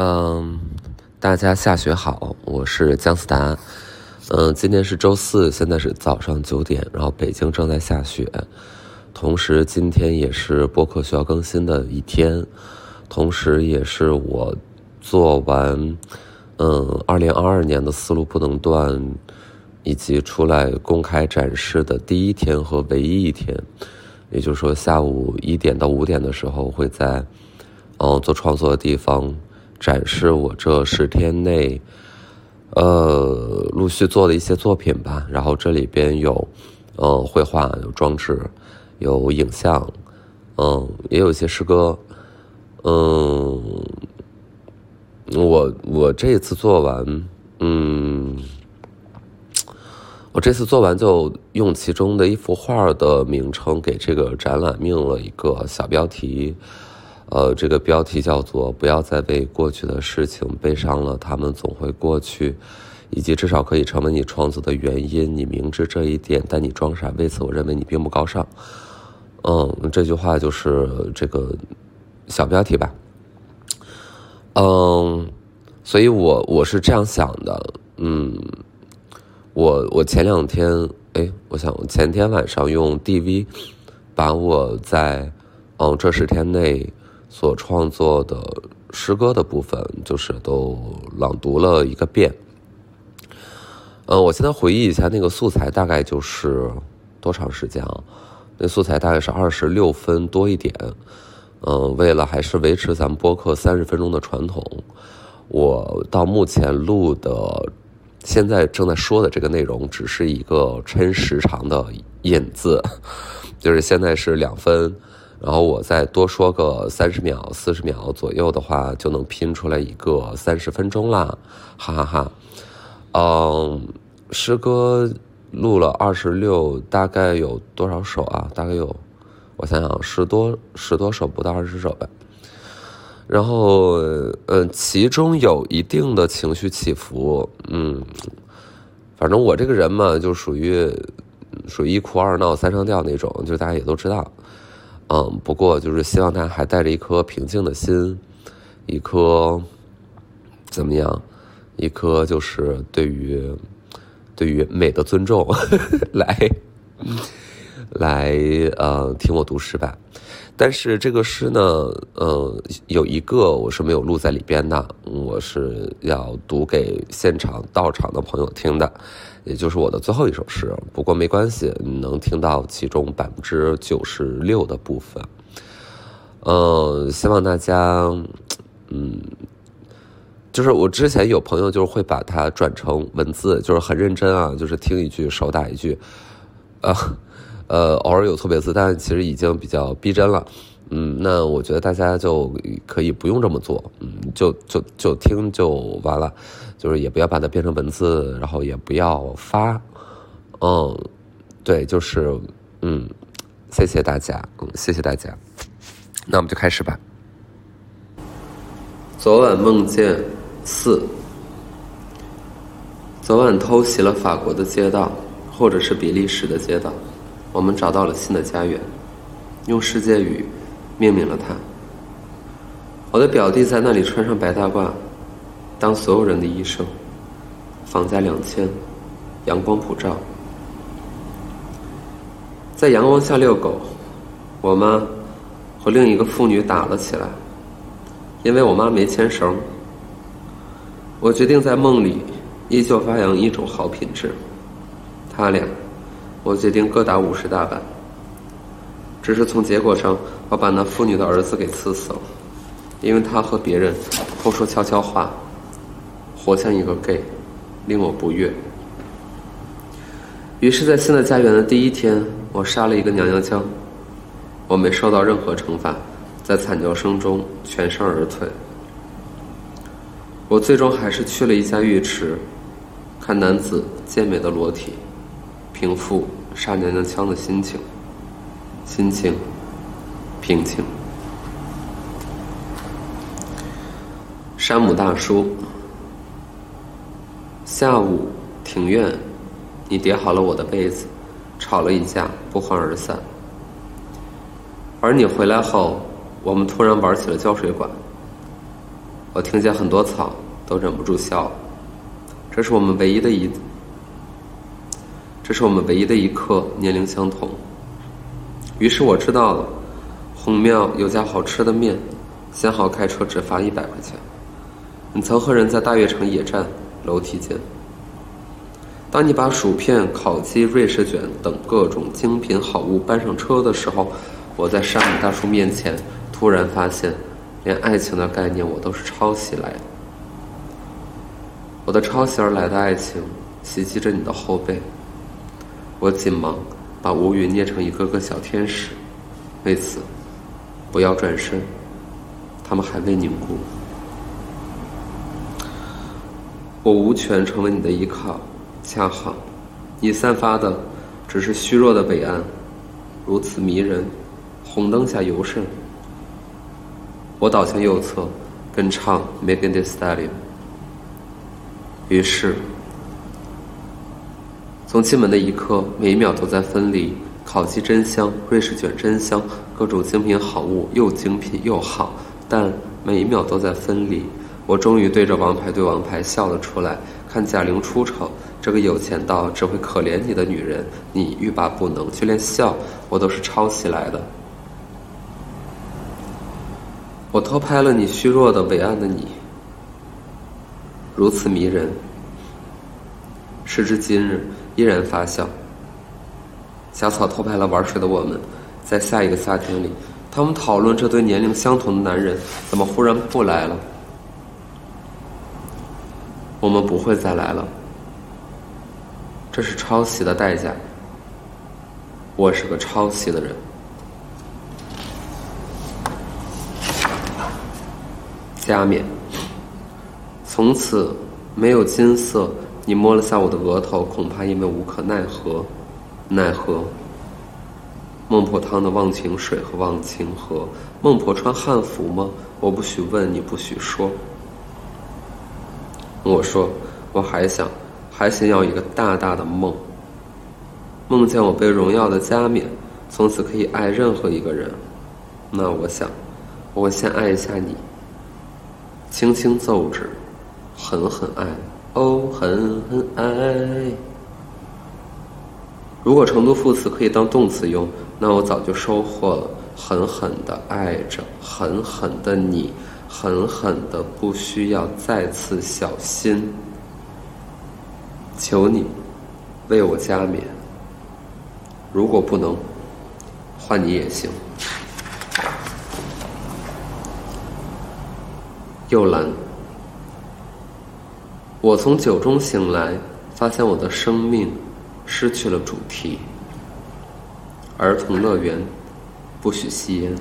嗯，大家下雪好，我是姜思达。嗯，今天是周四，现在是早上九点，然后北京正在下雪。同时，今天也是播客需要更新的一天，同时也是我做完嗯二零二二年的思路不能断，以及出来公开展示的第一天和唯一一天。也就是说，下午一点到五点的时候，会在嗯做创作的地方。展示我这十天内，呃，陆续做的一些作品吧。然后这里边有，呃，绘画，有装置，有影像，嗯，也有一些诗歌，嗯，我我这次做完，嗯，我这次做完就用其中的一幅画的名称给这个展览命了一个小标题。呃，这个标题叫做“不要再为过去的事情悲伤了，他们总会过去，以及至少可以成为你创作的原因。你明知这一点，但你装傻，为此我认为你并不高尚。”嗯，这句话就是这个小标题吧。嗯，所以我我是这样想的。嗯，我我前两天，哎，我想前天晚上用 DV 把我在嗯这十天内。所创作的诗歌的部分，就是都朗读了一个遍。嗯，我现在回忆一下，那个素材大概就是多长时间啊？那素材大概是二十六分多一点。嗯，为了还是维持咱们播客三十分钟的传统，我到目前录的，现在正在说的这个内容，只是一个抻时长的引子，就是现在是两分。然后我再多说个三十秒、四十秒左右的话，就能拼出来一个三十分钟啦，哈哈哈。嗯，诗歌录了二十六，大概有多少首啊？大概有，我想想，十多十多首，不到二十首吧。然后，嗯，其中有一定的情绪起伏，嗯，反正我这个人嘛，就属于属于一哭二闹三上吊那种，就大家也都知道。嗯，不过就是希望大家还带着一颗平静的心，一颗怎么样？一颗就是对于对于美的尊重，来来呃听我读诗吧。但是这个诗呢，呃，有一个我是没有录在里边的，我是要读给现场到场的朋友听的。也就是我的最后一首诗，不过没关系，你能听到其中百分之九十六的部分。嗯，希望大家，嗯，就是我之前有朋友就是会把它转成文字，就是很认真啊，就是听一句手打一句，啊，呃，偶尔有错别字，但其实已经比较逼真了。嗯，那我觉得大家就可以不用这么做，嗯，就就就听就完了，就是也不要把它变成文字，然后也不要发，嗯，对，就是嗯，谢谢大家，嗯，谢谢大家，那我们就开始吧。昨晚梦见四，昨晚偷袭了法国的街道，或者是比利时的街道，我们找到了新的家园，用世界语。命名了它。我的表弟在那里穿上白大褂，当所有人的医生。房价两千，阳光普照。在阳光下遛狗，我妈和另一个妇女打了起来，因为我妈没牵绳。我决定在梦里依旧发扬一种好品质。他俩，我决定各打五十大板。只是从结果上，我把那妇女的儿子给刺死了，因为他和别人偷说悄悄话，活像一个 gay，令我不悦。于是，在新的家园的第一天，我杀了一个娘娘腔。我没受到任何惩罚，在惨叫声中全身而退。我最终还是去了一家浴池，看男子健美的裸体，平复杀娘娘腔的心情。心情平静。山姆大叔，下午庭院，你叠好了我的被子，吵了一架，不欢而散。而你回来后，我们突然玩起了胶水管。我听见很多草，都忍不住笑了。这是我们唯一的一，这是我们唯一的一刻年龄相同。于是我知道了，红庙有家好吃的面，先好开车只罚一百块钱。你曾和人在大悦城野战，楼梯间。当你把薯片、烤鸡、瑞士卷等各种精品好物搬上车的时候，我在山姆大叔面前突然发现，连爱情的概念我都是抄袭来的。我的抄袭而来的爱情袭击着你的后背，我紧忙把乌云捏成一个个小天使，为此不要转身，他们还未凝固。我无权成为你的依靠。恰好，你散发的只是虚弱的北岸，如此迷人。红灯下尤甚。我倒向右侧，跟唱《Megan Thee Stallion》。于是，从进门的一刻，每一秒都在分离。烤鸡真香，瑞士卷真香，各种精品好物又精品又好，但每一秒都在分离。我终于对着王牌对王牌笑了出来。看贾玲出丑。这个有钱到只会可怜你的女人，你欲罢不能，就连笑我都是抄袭来的。我偷拍了你虚弱的伟岸的你，如此迷人。时至今日依然发笑。小草偷拍了玩水的我们，在下一个夏天里，他们讨论这对年龄相同的男人怎么忽然不来了。我们不会再来了。这是抄袭的代价。我是个抄袭的人。加冕。从此没有金色。你摸了下我的额头，恐怕因为无可奈何。奈何。孟婆汤的忘情水和忘情河。孟婆穿汉服吗？我不许问，你不许说。我说，我还想。还想要一个大大的梦，梦见我被荣耀的加冕，从此可以爱任何一个人。那我想，我先爱一下你，轻轻奏指，狠狠爱，哦，狠狠爱。如果成都副词可以当动词用，那我早就收获了，狠狠的爱着，狠狠的你，狠狠的不需要再次小心。求你为我加冕，如果不能，换你也行。又兰，我从酒中醒来，发现我的生命失去了主题。儿童乐园不许吸烟。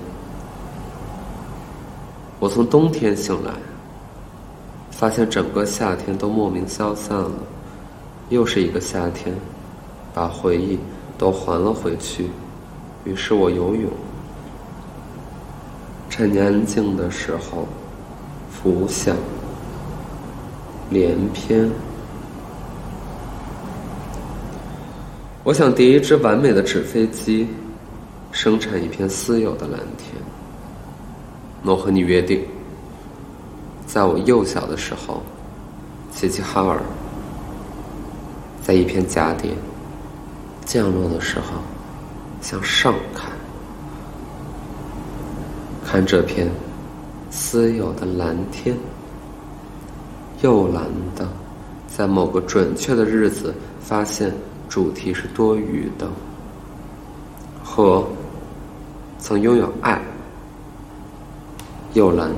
我从冬天醒来，发现整个夏天都莫名消散了。又是一个夏天，把回忆都还了回去。于是我游泳，趁你安静的时候，浮想联翩。我想叠一只完美的纸飞机，生产一片私有的蓝天。我和你约定，在我幼小的时候，齐齐哈尔。在一片蛱蝶降落的时候，向上看，看这片私有的蓝天，又蓝的，在某个准确的日子，发现主题是多余的。和曾拥有爱，又蓝，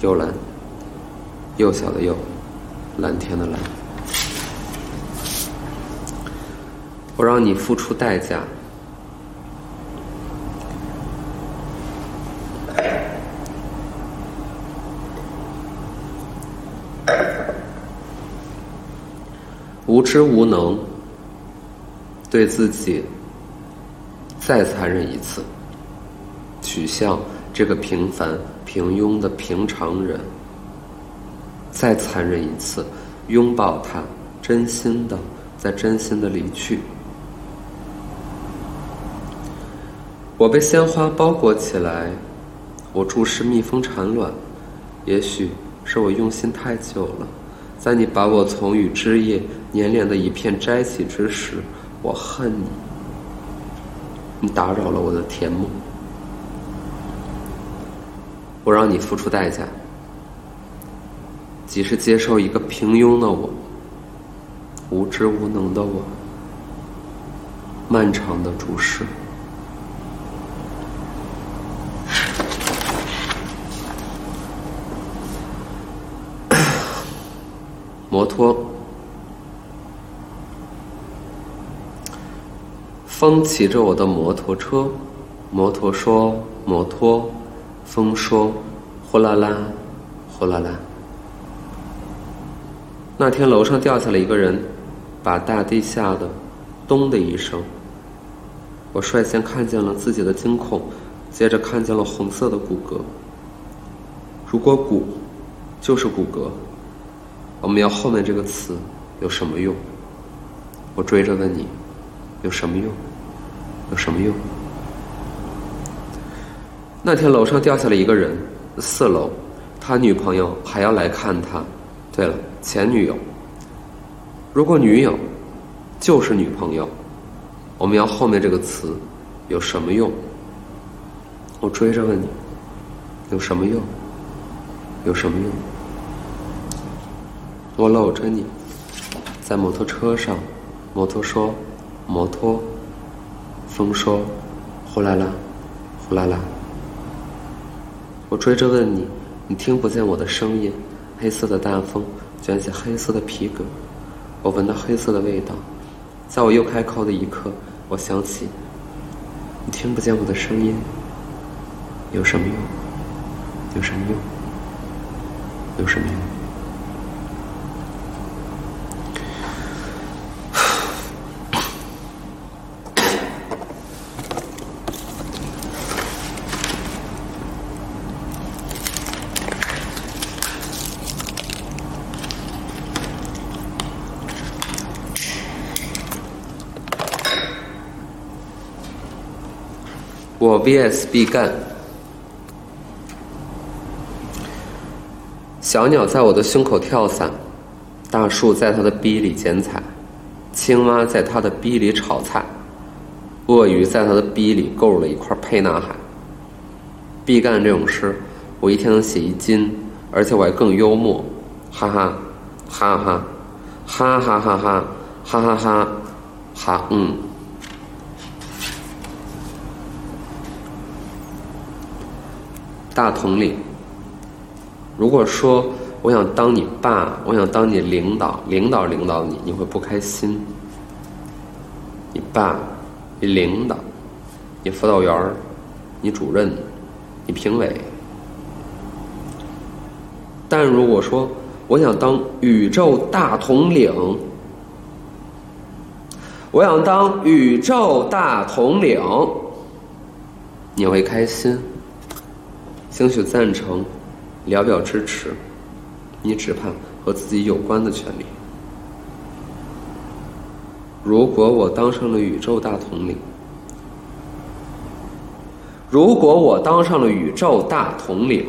又蓝，幼小的幼，蓝天的蓝。我让你付出代价，无知无能，对自己再残忍一次，取笑这个平凡平庸的平常人，再残忍一次，拥抱他，真心的，在真心的离去。我被鲜花包裹起来，我注视蜜蜂产卵，也许是我用心太久了。在你把我从与枝叶粘连的一片摘起之时，我恨你。你打扰了我的甜梦，我让你付出代价，即是接受一个平庸的我，无知无能的我，漫长的注视。摩托，风骑着我的摩托车，摩托说摩托，风说呼啦啦，呼啦啦。那天楼上掉下来一个人，把大地吓得咚的一声。我率先看见了自己的惊恐，接着看见了红色的骨骼。如果骨就是骨骼。我们要后面这个词有什么用？我追着问你，有什么用？有什么用？那天楼上掉下了一个人，四楼，他女朋友还要来看他。对了，前女友。如果女友就是女朋友，我们要后面这个词有什么用？我追着问你，有什么用？有什么用？我搂着你，在摩托车上，摩托说：“摩托。”风说：“呼啦啦，呼啦啦。”我追着问你，你听不见我的声音。黑色的大风卷起黑色的皮革，我闻到黑色的味道。在我又开口的一刻，我想起，你听不见我的声音。有什么用？有什么用？有什么用？我 VS 毕赣，小鸟在我的胸口跳伞，大树在它的逼里剪彩，青蛙在它的逼里炒菜，鳄鱼在它的逼里购了一块沛纳海。毕赣这种诗，我一天能写一斤，而且我还更幽默，哈哈，哈哈，哈哈哈哈，哈哈哈，哈嗯。大统领，如果说我想当你爸，我想当你领导，领导领导你，你会不开心。你爸，你领导，你辅导员，你主任，你评委。但如果说我想当宇宙大统领，我想当宇宙大统领，你会开心。兴许赞成，聊表支持。你只盼和自己有关的权利。如果我当上了宇宙大统领，如果我当上了宇宙大统领，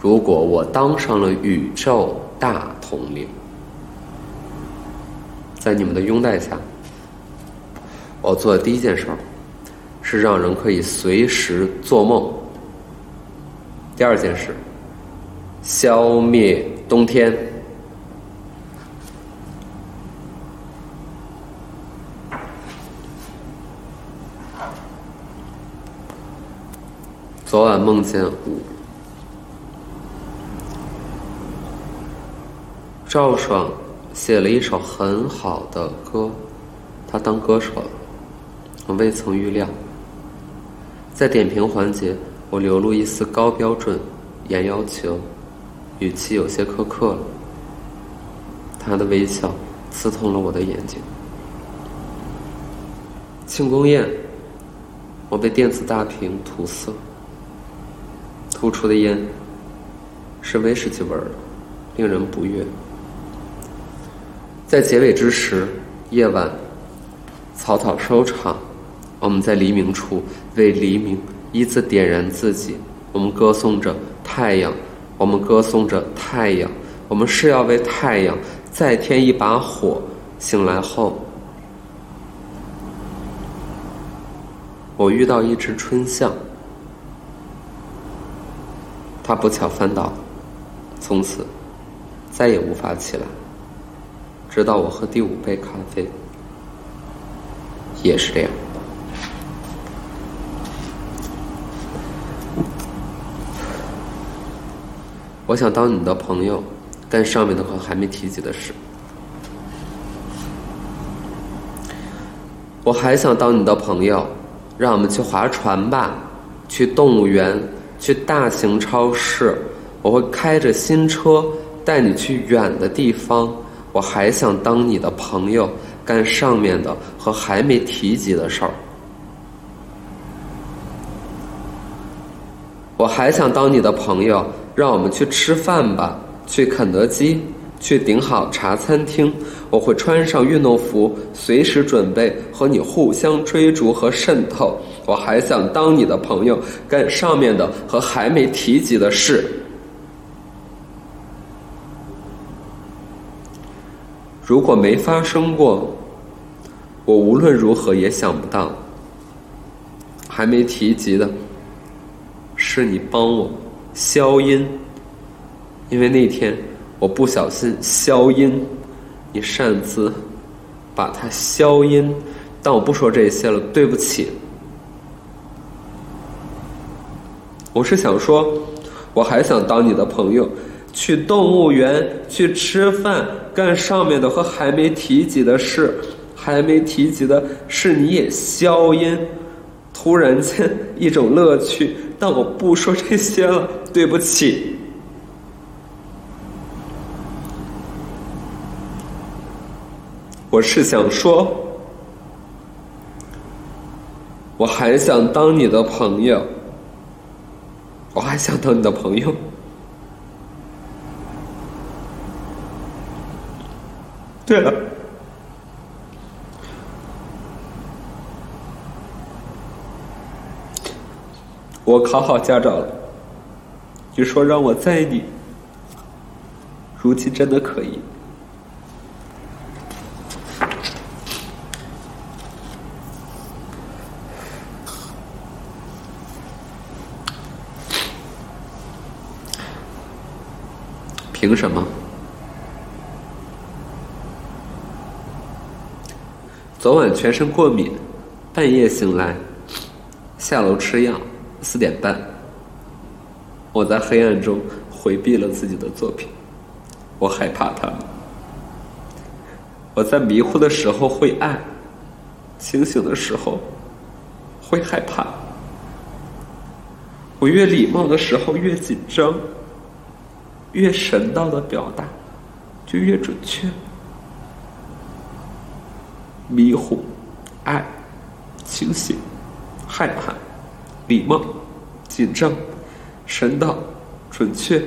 如果我当上了宇宙大统领，在你们的拥戴下，我做的第一件事儿是让人可以随时做梦。第二件事，消灭冬天。昨晚梦见赵爽写了一首很好的歌，他当歌手了，我未曾预料，在点评环节。我流露一丝高标准，严要求，语气有些苛刻了。他的微笑刺痛了我的眼睛。庆功宴，我被电子大屏涂色，吐出的烟是威士忌味儿，令人不悦。在结尾之时，夜晚草草收场，我们在黎明处为黎明。依次点燃自己，我们歌颂着太阳，我们歌颂着太阳，我们是要为太阳再添一把火。醒来后，我遇到一只春象，它不巧翻倒，从此再也无法起来。直到我喝第五杯咖啡，也是这样。我想当你的朋友，干上面的和还没提及的事。我还想当你的朋友，让我们去划船吧，去动物园，去大型超市。我会开着新车带你去远的地方。我还想当你的朋友，干上面的和还没提及的事儿。我还想当你的朋友，让我们去吃饭吧，去肯德基。去顶好茶餐厅，我会穿上运动服，随时准备和你互相追逐和渗透。我还想当你的朋友，干上面的和还没提及的事。如果没发生过，我无论如何也想不到。还没提及的，是你帮我消音，因为那天。我不小心消音，你擅自把它消音，但我不说这些了，对不起。我是想说，我还想当你的朋友，去动物园，去吃饭，干上面的和还没提及的事，还没提及的是你也消音，突然间一种乐趣，但我不说这些了，对不起。我是想说，我还想当你的朋友，我还想当你的朋友。对了，我考好驾照了，你说让我载你，如今真的可以。凭什么？昨晚全身过敏，半夜醒来，下楼吃药，四点半，我在黑暗中回避了自己的作品，我害怕他们。我在迷糊的时候会爱，清醒的时候会害怕。我越礼貌的时候越紧张。越神道的表达，就越准确。迷糊、爱、清醒、害怕、礼貌、紧张、神道、准确。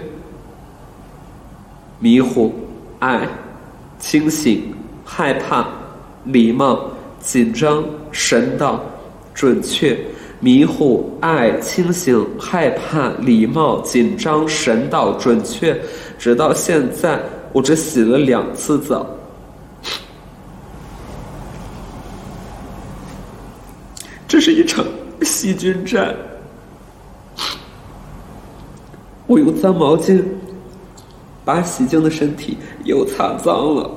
迷糊、爱、清醒、害怕、礼貌、紧张、神道、准确。迷糊、爱、清醒、害怕、礼貌、紧张、神道、准确，直到现在，我只洗了两次澡。这是一场细菌战。我用脏毛巾把洗净的身体又擦脏了。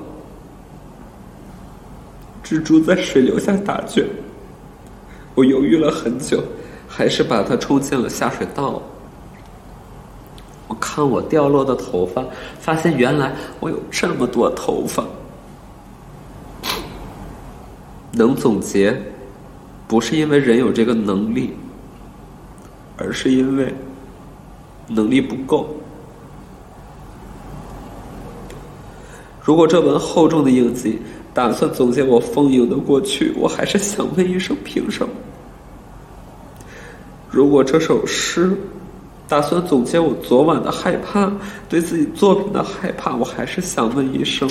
蜘蛛在水流下打卷。我犹豫了很久，还是把它冲进了下水道。我看我掉落的头发，发现原来我有这么多头发。能总结，不是因为人有这个能力，而是因为能力不够。如果这本厚重的印记打算总结我丰盈的过去，我还是想问一声：凭什么？如果这首诗打算总结我昨晚的害怕，对自己作品的害怕，我还是想问一声：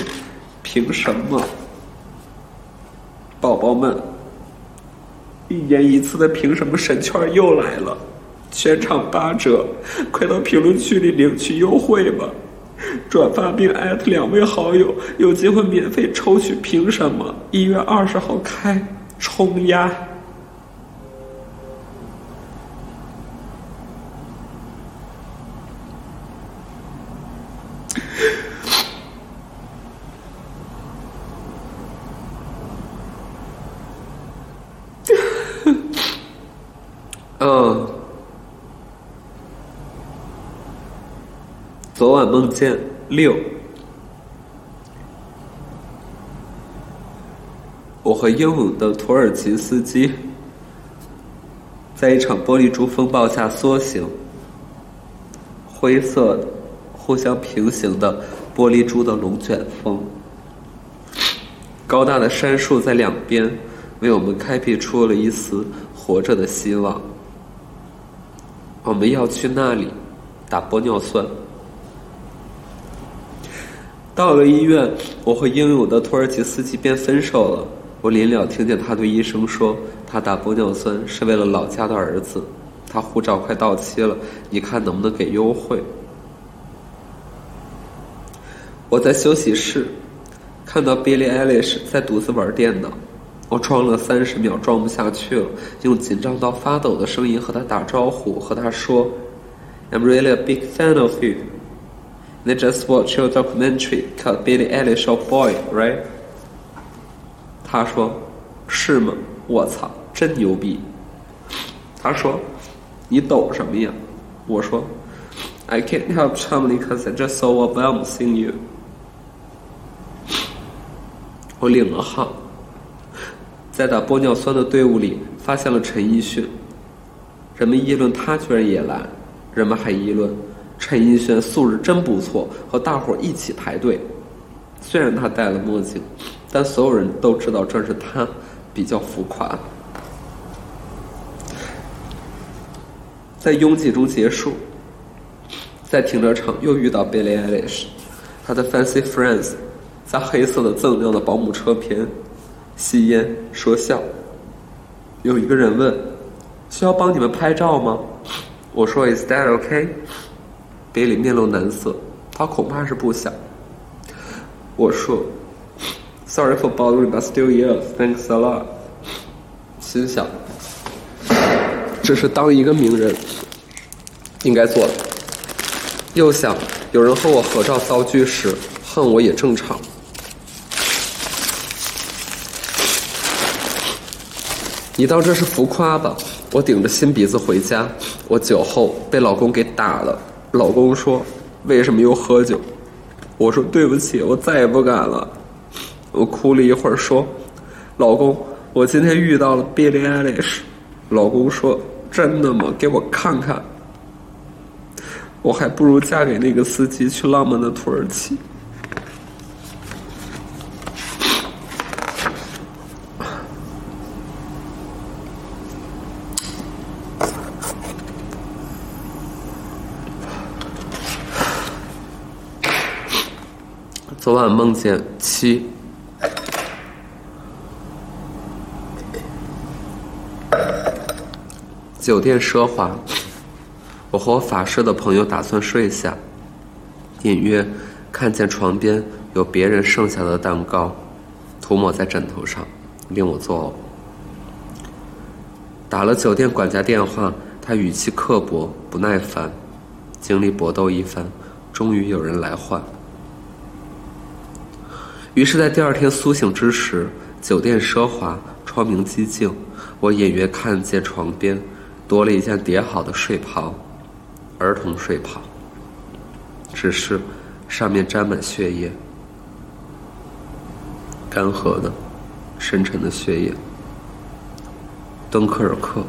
凭什么？宝宝们，一年一次的凭什么神券又来了，全场八折，快到评论区里领取优惠吧！转发并艾特两位好友，有机会免费抽取。凭什么？一月二十号开冲呀！嗯，昨晚梦见六，我和英勇的土耳其司机在一场玻璃珠风暴下缩行，灰色的、互相平行的玻璃珠的龙卷风，高大的杉树在两边为我们开辟出了一丝活着的希望。我们要去那里打玻尿酸。到了医院，我和英勇的土耳其司机便分手了。我临了听见他对医生说：“他打玻尿酸是为了老家的儿子，他护照快到期了，你看能不能给优惠？”我在休息室看到 Billie Eilish 在独自玩电脑。我装了三十秒，装不下去了，用紧张到发抖的声音和他打招呼，和他说：“I'm really a big fan of you. They just watch your documentary called Billie Eilish of Boy, right？” 他说：“是吗？我操，真牛逼！”他说：“你抖什么呀？”我说：“I can't help chumming because I just saw a bomb seeing you。”我领了号。在打玻尿酸的队伍里，发现了陈奕迅。人们议论他居然也来，人们还议论陈奕迅素质真不错，和大伙儿一起排队。虽然他戴了墨镜，但所有人都知道这是他比较浮夸。在拥挤中结束，在停车场又遇到 Billie Eilish，他的 Fancy Friends 在黑色的锃亮的保姆车边。吸烟说笑。有一个人问：“需要帮你们拍照吗？”我说：“Is that okay？” 比利面露难色，他恐怕是不想。我说：“Sorry for bothering, but still yes, thanks a lot。”心想，这是当一个名人应该做的。又想，有人和我合照遭拒时，恨我也正常。你当这是浮夸吧？我顶着新鼻子回家，我酒后被老公给打了。老公说：“为什么又喝酒？”我说：“对不起，我再也不敢了。”我哭了一会儿，说：“老公，我今天遇到了 Billie Eilish。”老公说：“真的吗？给我看看。”我还不如嫁给那个司机去浪漫的土耳其。昨梦见七，酒店奢华。我和我法师的朋友打算睡下，隐约看见床边有别人剩下的蛋糕，涂抹在枕头上，令我作呕。打了酒店管家电话，他语气刻薄不耐烦，经历搏斗一番，终于有人来换。于是，在第二天苏醒之时，酒店奢华，窗明几净，我隐约看见床边多了一件叠好的睡袍，儿童睡袍。只是上面沾满血液，干涸的、深沉的血液。敦刻尔克、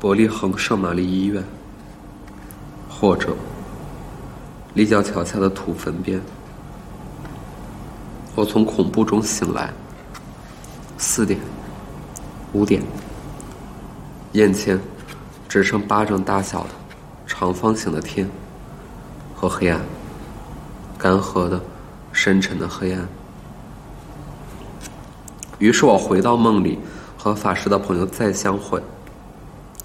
伯利恒圣玛丽医院，或者立交桥下的土坟边。我从恐怖中醒来。四点，五点，眼前只剩巴掌大小的长方形的天和黑暗，干涸的、深沉的黑暗。于是我回到梦里，和法师的朋友再相会。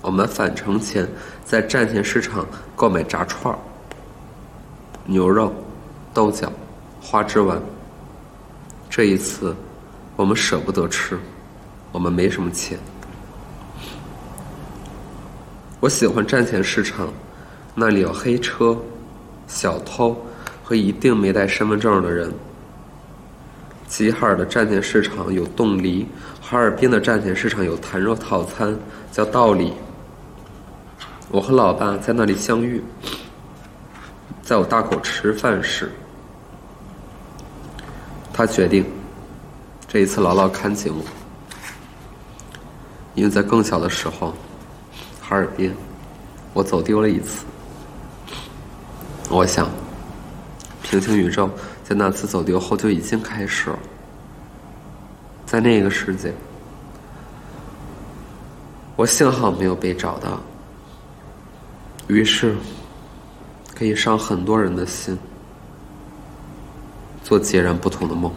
我们返程前在站前市场购买炸串儿、牛肉、豆角、花枝丸。这一次，我们舍不得吃，我们没什么钱。我喜欢站前市场，那里有黑车、小偷和一定没带身份证的人。吉哈尔的站前市场有冻梨，哈尔滨的站前市场有坛肉套餐，叫道理。我和老爸在那里相遇，在我大口吃饭时，他决定这一次牢牢看紧我，因为在更小的时候，哈尔滨我走丢了一次。我想，平行宇宙在那次走丢后就已经开始了，在那个世界，我幸好没有被找到。于是，可以伤很多人的心，做截然不同的梦。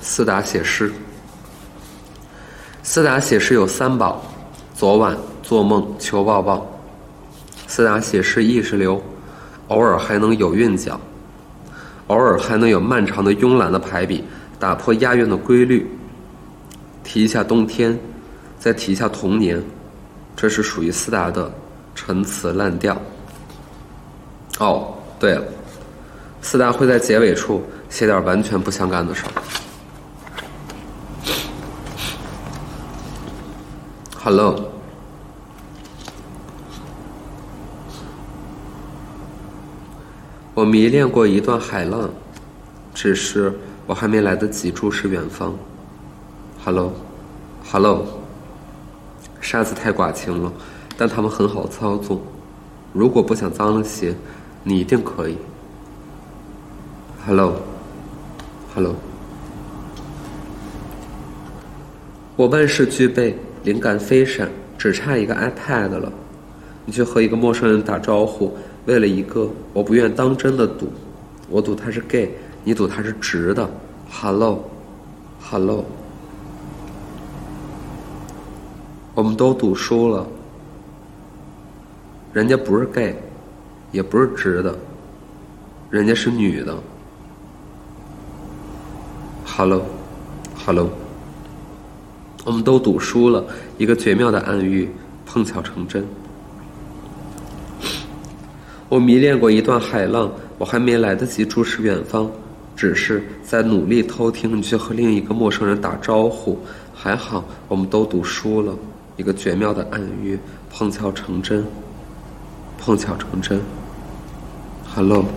四达写诗，四达写诗有三宝：昨晚、做梦、求抱抱。四达写诗意识流，偶尔还能有韵脚。偶尔还能有漫长的慵懒的排比，打破押韵的规律。提一下冬天，再提一下童年，这是属于斯达的陈词滥调。哦，对了，斯达会在结尾处写点完全不相干的事儿。Hello。我迷恋过一段海浪，只是我还没来得及注视远方。Hello，Hello，沙子太寡情了，但他们很好操纵。如果不想脏了鞋，你一定可以。Hello，Hello，我万事俱备，灵感飞闪，只差一个 iPad 了。你去和一个陌生人打招呼。为了一个我不愿当真的赌，我赌他是 gay，你赌他是直的。Hello，Hello，我们都赌输了。人家不是 gay，也不是直的，人家是女的。Hello，Hello，我们都赌输了，一个绝妙的暗喻碰巧成真。我迷恋过一段海浪，我还没来得及注视远方，只是在努力偷听你去和另一个陌生人打招呼。还好，我们都赌输了，一个绝妙的暗喻，碰巧成真。碰巧成真。Hello，Hello。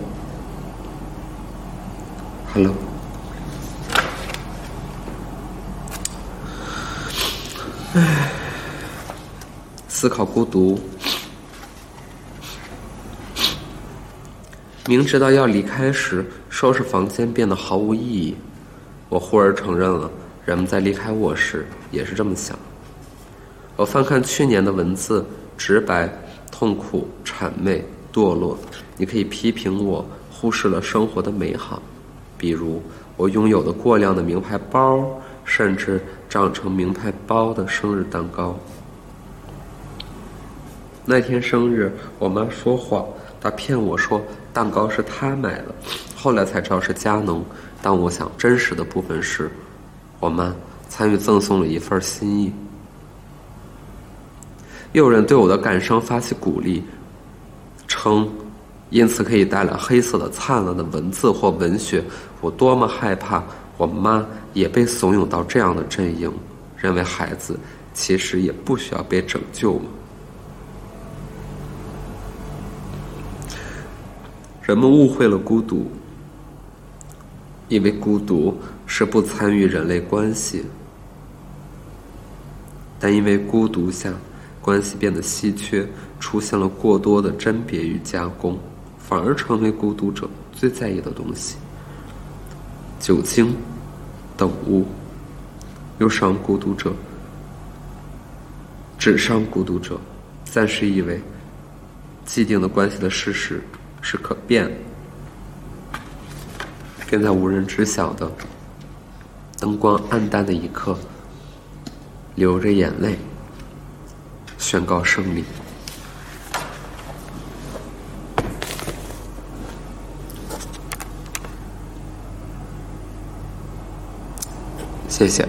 唉，思考孤独。明知道要离开时，收拾房间变得毫无意义。我忽而承认了，人们在离开我时也是这么想。我翻看去年的文字，直白、痛苦、谄媚、堕落。你可以批评我忽视了生活的美好，比如我拥有的过量的名牌包，甚至长成名牌包的生日蛋糕。那天生日，我妈说谎。她骗我说蛋糕是她买的，后来才知道是佳能。但我想真实的部分是，我妈参与赠送了一份心意。又有人对我的感伤发起鼓励，称因此可以带来黑色的灿烂的文字或文学。我多么害怕我妈也被怂恿到这样的阵营，认为孩子其实也不需要被拯救嘛。人们误会了孤独，以为孤独是不参与人类关系，但因为孤独下关系变得稀缺，出现了过多的甄别与加工，反而成为孤独者最在意的东西。酒精等物，又伤孤独者，只伤孤独者，暂时以为既定的关系的事实。是可变。便在无人知晓的、灯光暗淡的一刻，流着眼泪，宣告胜利。谢谢。